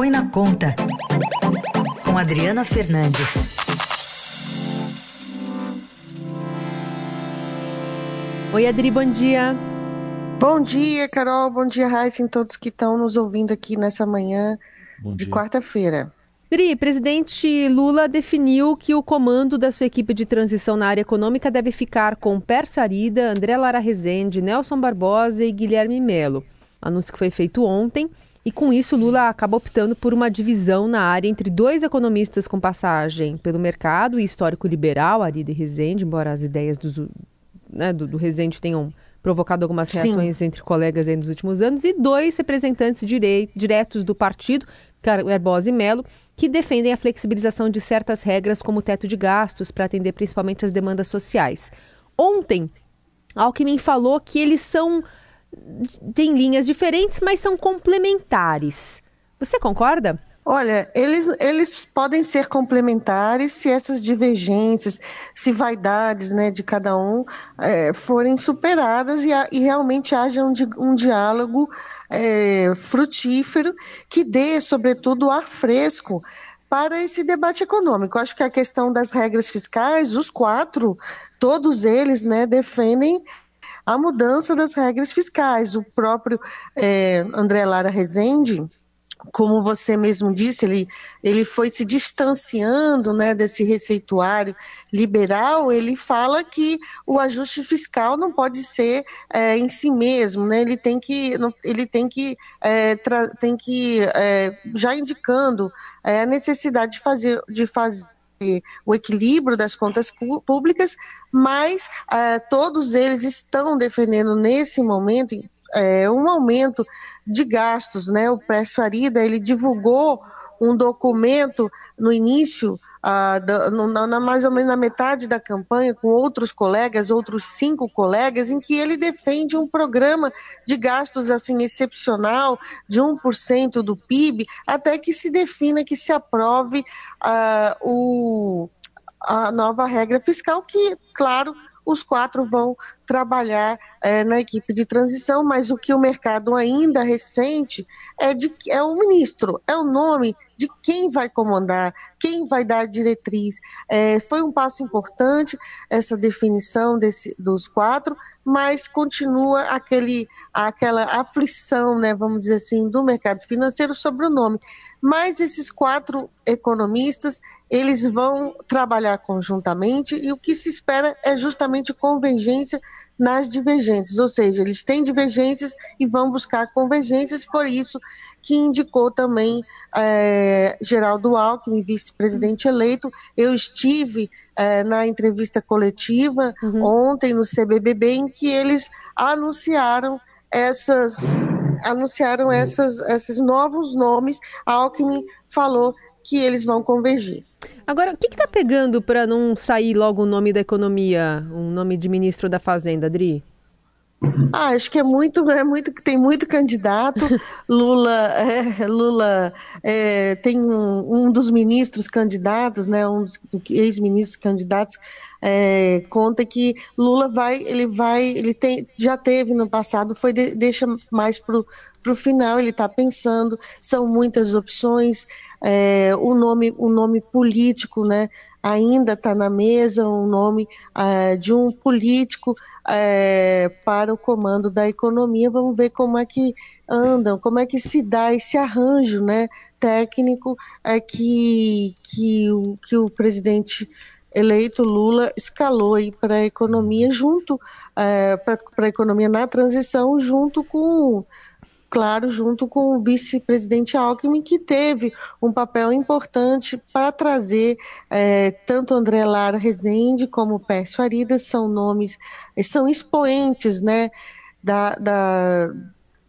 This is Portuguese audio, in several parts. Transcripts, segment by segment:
Põe na Conta, com Adriana Fernandes. Oi, Adri, bom dia. Bom dia, Carol. Bom dia, Raíssa, e todos que estão nos ouvindo aqui nessa manhã de quarta-feira. Dri, presidente Lula definiu que o comando da sua equipe de transição na área econômica deve ficar com Pércio Arida, André Lara Rezende, Nelson Barbosa e Guilherme Melo. Anúncio que foi feito ontem. E com isso, Lula acaba optando por uma divisão na área entre dois economistas com passagem pelo mercado e histórico liberal, Arida e Rezende, embora as ideias dos, né, do, do Rezende tenham provocado algumas reações Sim. entre colegas nos últimos anos, e dois representantes diretos do partido, Barbosa e Melo, que defendem a flexibilização de certas regras, como o teto de gastos, para atender principalmente as demandas sociais. Ontem, Alckmin falou que eles são. Têm linhas diferentes, mas são complementares. Você concorda? Olha, eles, eles podem ser complementares se essas divergências, se vaidades né, de cada um é, forem superadas e, e realmente haja um, um diálogo é, frutífero que dê, sobretudo, ar fresco para esse debate econômico. Acho que a questão das regras fiscais, os quatro, todos eles né, defendem a mudança das regras fiscais. O próprio é, André Lara Rezende como você mesmo disse, ele, ele foi se distanciando né, desse receituário liberal, ele fala que o ajuste fiscal não pode ser é, em si mesmo, né, ele tem que, ele tem que, é, tem que é, já indicando é, a necessidade de fazer, de fazer o equilíbrio das contas públicas, mas é, todos eles estão defendendo nesse momento é, um aumento de gastos, né? O Précio Arida, ele divulgou um documento no início, ah, no, na, mais ou menos na metade da campanha, com outros colegas, outros cinco colegas, em que ele defende um programa de gastos assim excepcional, de 1% do PIB, até que se defina, que se aprove ah, o, a nova regra fiscal, que, claro, os quatro vão trabalhar é, na equipe de transição, mas o que o mercado ainda recente é, de, é o ministro, é o nome de quem vai comandar, quem vai dar a diretriz. É, foi um passo importante essa definição desse, dos quatro, mas continua aquele, aquela aflição, né, vamos dizer assim, do mercado financeiro sobre o nome. Mas esses quatro economistas, eles vão trabalhar conjuntamente e o que se espera é justamente convergência nas divergências, ou seja, eles têm divergências e vão buscar convergências, por isso que indicou também é, Geraldo Alckmin, vice-presidente eleito. Eu estive é, na entrevista coletiva uhum. ontem no CBBB, em que eles anunciaram essas anunciaram essas, esses novos nomes. A Alckmin falou que eles vão convergir. Agora, o que está pegando para não sair logo o nome da economia, um nome de ministro da Fazenda, Adri? Ah, acho que é muito, é muito, tem muito candidato. Lula, é, Lula é, tem um, um, dos ministros candidatos, né, um dos ex-ministros candidatos, é, conta que Lula vai, ele vai, ele tem, já teve no passado, foi de, deixa mais pro para o final ele está pensando, são muitas opções, é, o nome o nome político né, ainda está na mesa, o um nome é, de um político é, para o comando da economia, vamos ver como é que andam, como é que se dá esse arranjo né, técnico é, que, que, o, que o presidente eleito Lula escalou para a economia junto é, para a economia na transição junto com claro, junto com o vice-presidente Alckmin, que teve um papel importante para trazer é, tanto André Lara Rezende como Pércio Aridas, são nomes, são expoentes né, da, da,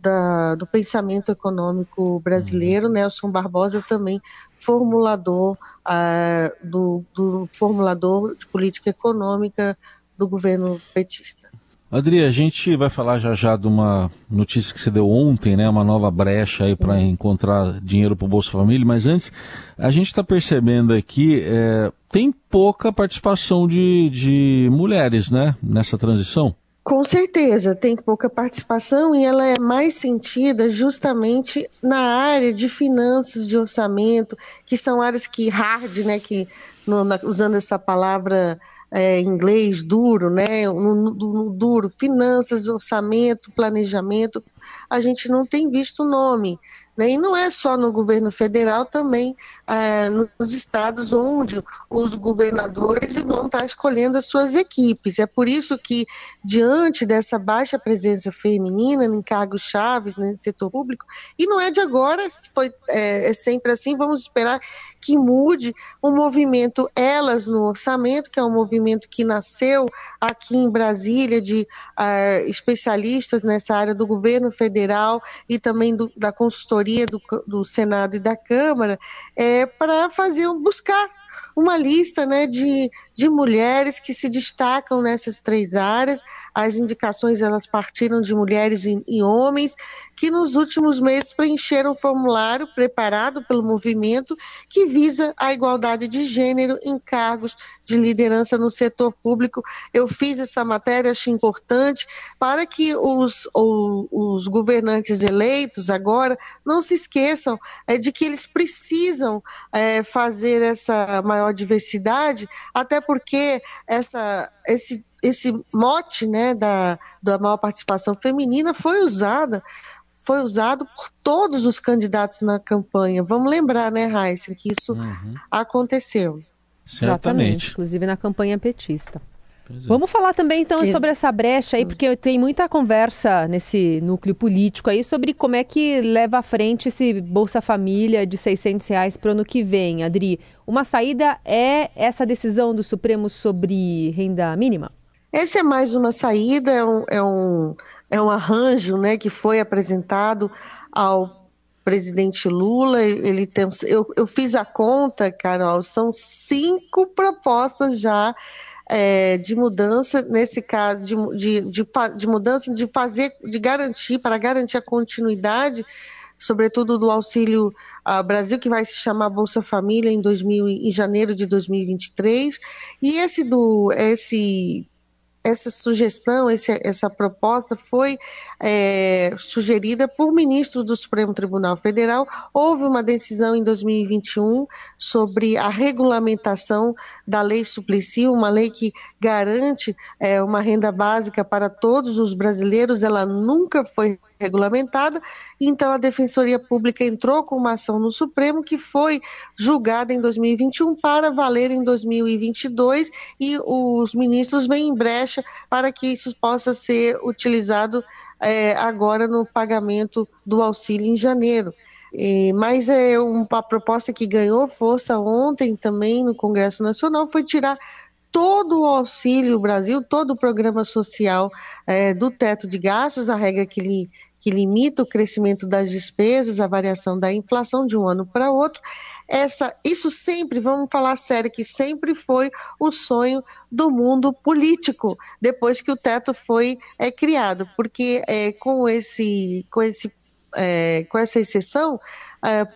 da, do pensamento econômico brasileiro. Uhum. Nelson Barbosa também formulador uh, do, do formulador de política econômica do governo petista. Adri, a gente vai falar já já de uma notícia que você deu ontem, né? Uma nova brecha aí para encontrar dinheiro para o Bolsa Família, mas antes, a gente está percebendo aqui, é, tem pouca participação de, de mulheres, né? Nessa transição. Com certeza, tem pouca participação e ela é mais sentida justamente na área de finanças, de orçamento, que são áreas que hard, né, que no, na, usando essa palavra é, em inglês duro, né, no, no, no duro, finanças, orçamento, planejamento, a gente não tem visto o nome. Né? E não é só no governo federal, também é, nos estados onde os governadores vão estar escolhendo as suas equipes. É por isso que, diante dessa baixa presença feminina em cargos chaves né, no setor público, e não é de agora, foi, é, é sempre assim, vamos esperar que mude o movimento Elas no Orçamento, que é um movimento que nasceu aqui em Brasília de uh, especialistas nessa área do governo federal e também do, da consultoria do, do Senado e da Câmara, é, para fazer buscar uma lista né, de, de mulheres que se destacam nessas três áreas. As indicações elas partiram de mulheres e, e homens que nos últimos meses preencheram um formulário preparado pelo movimento que visa a igualdade de gênero em cargos de liderança no setor público. Eu fiz essa matéria, acho importante, para que os, os, governantes eleitos agora não se esqueçam é, de que eles precisam é, fazer essa maior diversidade, até porque essa, esse, esse mote né, da, da maior participação feminina foi usada foi usado por todos os candidatos na campanha. Vamos lembrar, né, Raíssa, que isso uhum. aconteceu. Certamente. Inclusive na campanha petista. É. Vamos falar também então sobre essa brecha aí, porque tem muita conversa nesse núcleo político aí sobre como é que leva à frente esse Bolsa Família de 600 reais para o ano que vem. Adri, uma saída é essa decisão do Supremo sobre renda mínima? Essa é mais uma saída, é um, é um, é um arranjo né, que foi apresentado ao presidente Lula. Ele tem, eu, eu fiz a conta, Carol, são cinco propostas já é, de mudança, nesse caso, de, de, de, de mudança, de fazer, de garantir, para garantir a continuidade sobretudo do Auxílio uh, Brasil, que vai se chamar Bolsa Família em, 2000, em janeiro de 2023, e esse do esse essa sugestão, esse, essa proposta foi é, sugerida por ministros do Supremo Tribunal Federal. Houve uma decisão em 2021 sobre a regulamentação da lei Suplicy, uma lei que garante é, uma renda básica para todos os brasileiros. Ela nunca foi regulamentada, então a Defensoria Pública entrou com uma ação no Supremo que foi julgada em 2021 para valer em 2022 e os ministros vêm em brecha para que isso possa ser utilizado é, agora no pagamento do auxílio em janeiro. Mas é uma proposta que ganhou força ontem também no Congresso Nacional foi tirar todo o auxílio Brasil, todo o programa social é, do teto de gastos, a regra que, li, que limita o crescimento das despesas, a variação da inflação de um ano para outro. Essa, isso sempre, vamos falar sério, que sempre foi o sonho do mundo político, depois que o teto foi é, criado, porque é, com, esse, com esse é, com essa exceção, é, é,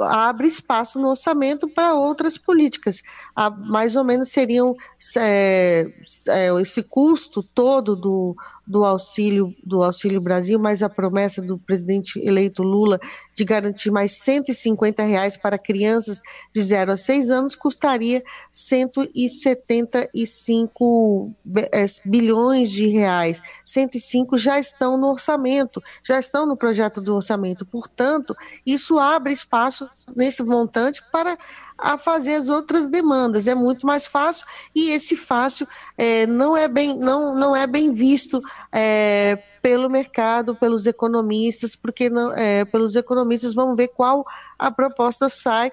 abre espaço no orçamento para outras políticas. A, mais ou menos seriam é, é, esse custo todo do, do auxílio do auxílio Brasil, mais a promessa do presidente eleito Lula de garantir mais 150 reais para crianças de 0 a 6 anos, custaria 175 é, bilhões de reais. 105 já estão no orçamento, já estão no projeto do orçamento. Portanto, isso abre espaço nesse montante para a fazer as outras demandas. É muito mais fácil e esse fácil é, não é bem não, não é bem visto é, pelo mercado, pelos economistas, porque não, é, pelos economistas vamos ver qual a proposta sai.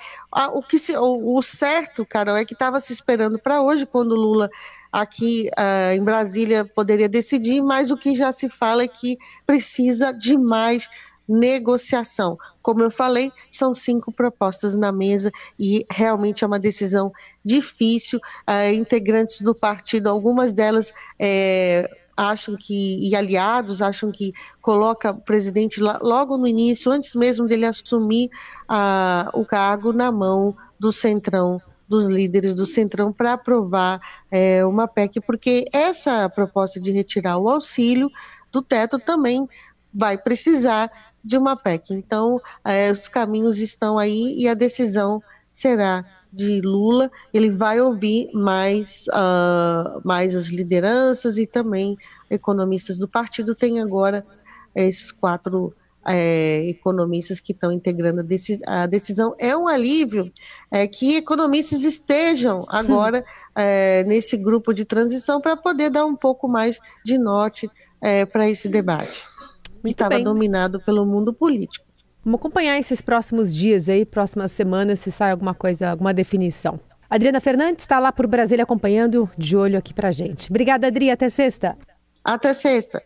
o que se, o, o certo, Carol, é que estava se esperando para hoje, quando Lula aqui uh, em Brasília poderia decidir, mas o que já se fala é que precisa de mais negociação. Como eu falei, são cinco propostas na mesa e realmente é uma decisão difícil. Uh, integrantes do partido, algumas delas é, acham que, e aliados acham que coloca o presidente logo no início, antes mesmo dele assumir uh, o cargo, na mão do centrão dos líderes do Centrão para aprovar é, uma PEC, porque essa proposta de retirar o auxílio do teto também vai precisar de uma PEC. Então, é, os caminhos estão aí e a decisão será de Lula. Ele vai ouvir mais, uh, mais as lideranças e também economistas do partido. Tem agora esses quatro é, economistas que estão integrando a, decisão. É um alívio é, que economistas estejam agora hum. nesse grupo de transição para poder dar um pouco mais de norte para esse debate, que estava dominado pelo mundo político. Vamos acompanhar esses próximos dias aí, próximas semanas, se sai alguma coisa, alguma definição. Adriana Fernandes está lá por Brasília acompanhando, de olho aqui para gente. Obrigada, Adri. Até sexta. Até sexta.